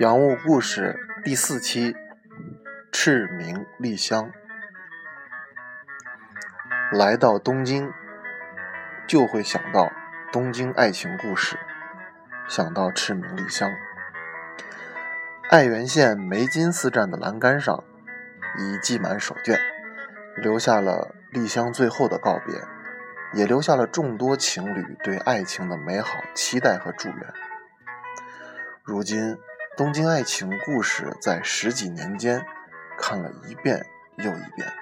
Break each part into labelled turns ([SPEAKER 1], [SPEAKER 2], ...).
[SPEAKER 1] 洋务故事第四期：赤名丽香。来到东京，就会想到东京爱情故事，想到赤名丽香。爱媛县梅津寺站的栏杆上，已系满手绢，留下了丽香最后的告别，也留下了众多情侣对爱情的美好期待和祝愿。如今。东京爱情故事在十几年间看了一遍又一遍，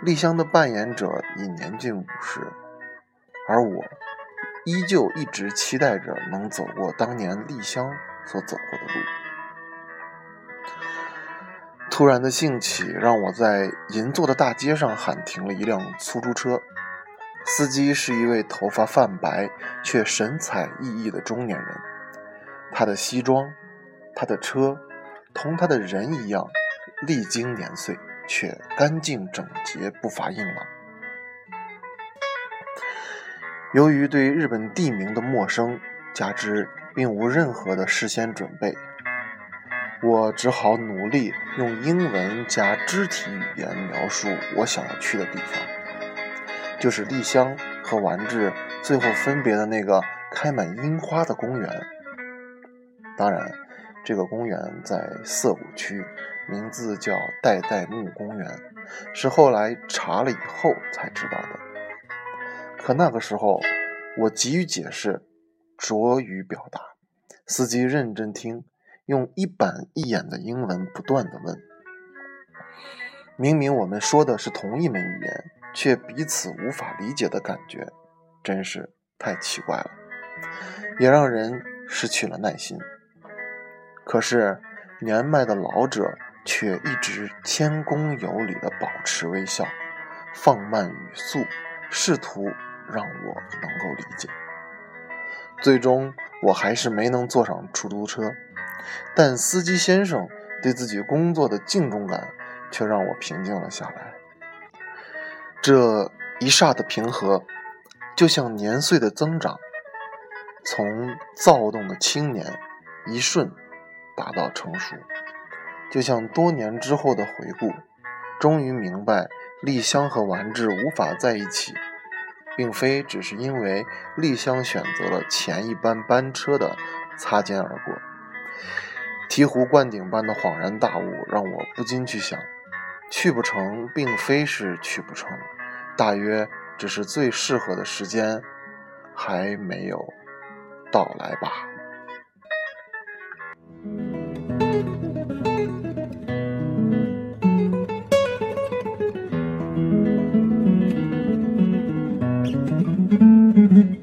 [SPEAKER 1] 丽香的扮演者已年近五十，而我依旧一直期待着能走过当年丽香所走过的路。突然的兴起让我在银座的大街上喊停了一辆出租车，司机是一位头发泛白却神采奕奕的中年人，他的西装。他的车同他的人一样，历经年岁，却干净整洁，不乏硬朗。由于对日本地名的陌生，加之并无任何的事先准备，我只好努力用英文加肢体语言描述我想要去的地方，就是丽香和丸治最后分别的那个开满樱花的公园。当然。这个公园在涩谷区，名字叫代代木公园，是后来查了以后才知道的。可那个时候，我急于解释，拙于表达。司机认真听，用一板一眼的英文不断的问。明明我们说的是同一门语言，却彼此无法理解的感觉，真是太奇怪了，也让人失去了耐心。可是，年迈的老者却一直谦恭有礼地保持微笑，放慢语速，试图让我能够理解。最终，我还是没能坐上出租车，但司机先生对自己工作的敬重感却让我平静了下来。这一霎的平和，就像年岁的增长，从躁动的青年，一瞬。达到成熟，就像多年之后的回顾，终于明白丽香和丸治无法在一起，并非只是因为丽香选择了前一班班车的擦肩而过。醍醐灌顶般的恍然大悟，让我不禁去想：去不成，并非是去不成，大约只是最适合的时间还没有到来吧。Mm-hmm.